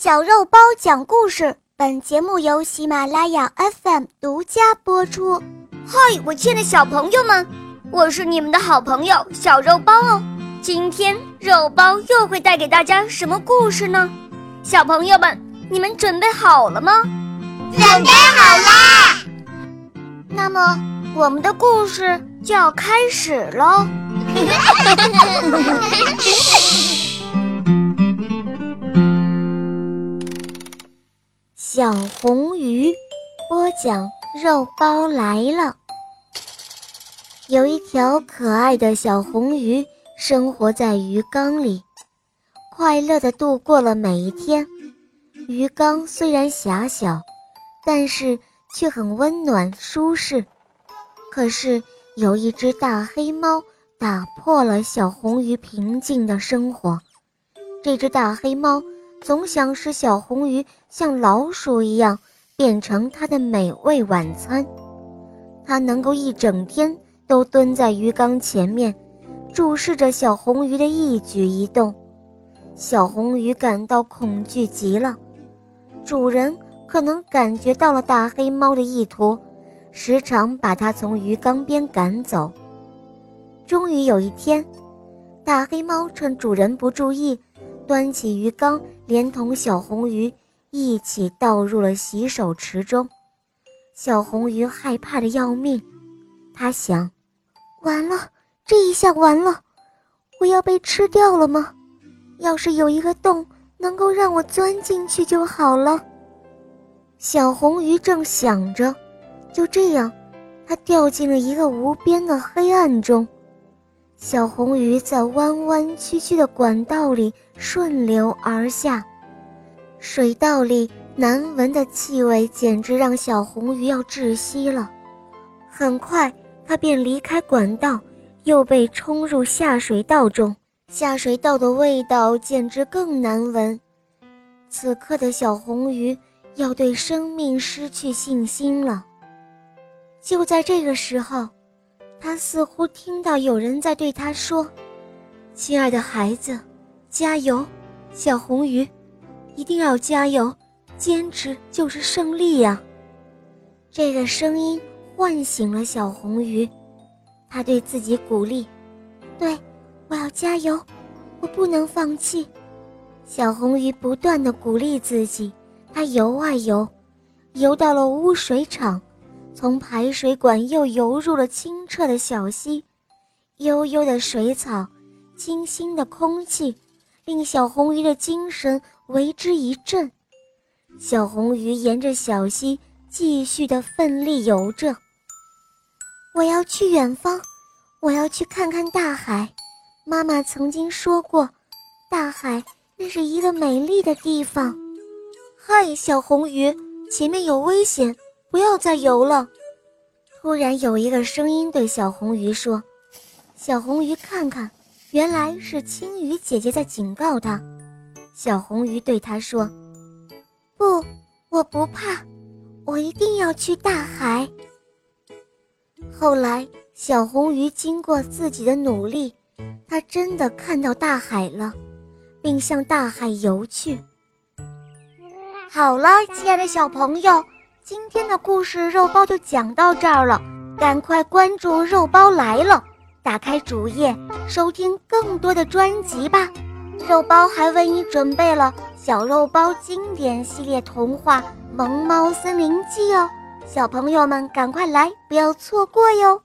小肉包讲故事，本节目由喜马拉雅 FM 独家播出。嗨，我亲爱的小朋友们，我是你们的好朋友小肉包哦。今天肉包又会带给大家什么故事呢？小朋友们，你们准备好了吗？准备好啦！那么，我们的故事就要开始喽。小红鱼播讲：肉包来了。有一条可爱的小红鱼生活在鱼缸里，快乐地度过了每一天。鱼缸虽然狭小，但是却很温暖舒适。可是有一只大黑猫打破了小红鱼平静的生活。这只大黑猫。总想使小红鱼像老鼠一样变成它的美味晚餐。它能够一整天都蹲在鱼缸前面，注视着小红鱼的一举一动。小红鱼感到恐惧极了。主人可能感觉到了大黑猫的意图，时常把它从鱼缸边赶走。终于有一天，大黑猫趁主人不注意。端起鱼缸，连同小红鱼一起倒入了洗手池中。小红鱼害怕的要命，它想：完了，这一下完了，我要被吃掉了吗？要是有一个洞能够让我钻进去就好了。小红鱼正想着，就这样，它掉进了一个无边的黑暗中。小红鱼在弯弯曲曲的管道里顺流而下，水道里难闻的气味简直让小红鱼要窒息了。很快，它便离开管道，又被冲入下水道中。下水道的味道简直更难闻。此刻的小红鱼要对生命失去信心了。就在这个时候。他似乎听到有人在对他说：“亲爱的孩子，加油，小红鱼，一定要加油，坚持就是胜利呀！”这个声音唤醒了小红鱼，他对自己鼓励：“对，我要加油，我不能放弃。”小红鱼不断地鼓励自己，它游啊游，游到了污水厂。从排水管又游入了清澈的小溪，悠悠的水草，清新的空气，令小红鱼的精神为之一振。小红鱼沿着小溪继续的奋力游着。我要去远方，我要去看看大海。妈妈曾经说过，大海那是一个美丽的地方。嗨，小红鱼，前面有危险。不要再游了！突然有一个声音对小红鱼说：“小红鱼，看看，原来是青鱼姐姐在警告它。”小红鱼对它说：“不，我不怕，我一定要去大海。”后来，小红鱼经过自己的努力，它真的看到大海了，并向大海游去。好了，亲爱的小朋友。今天的故事肉包就讲到这儿了，赶快关注肉包来了，打开主页收听更多的专辑吧。肉包还为你准备了小肉包经典系列童话《萌猫森林记》哦，小朋友们赶快来，不要错过哟。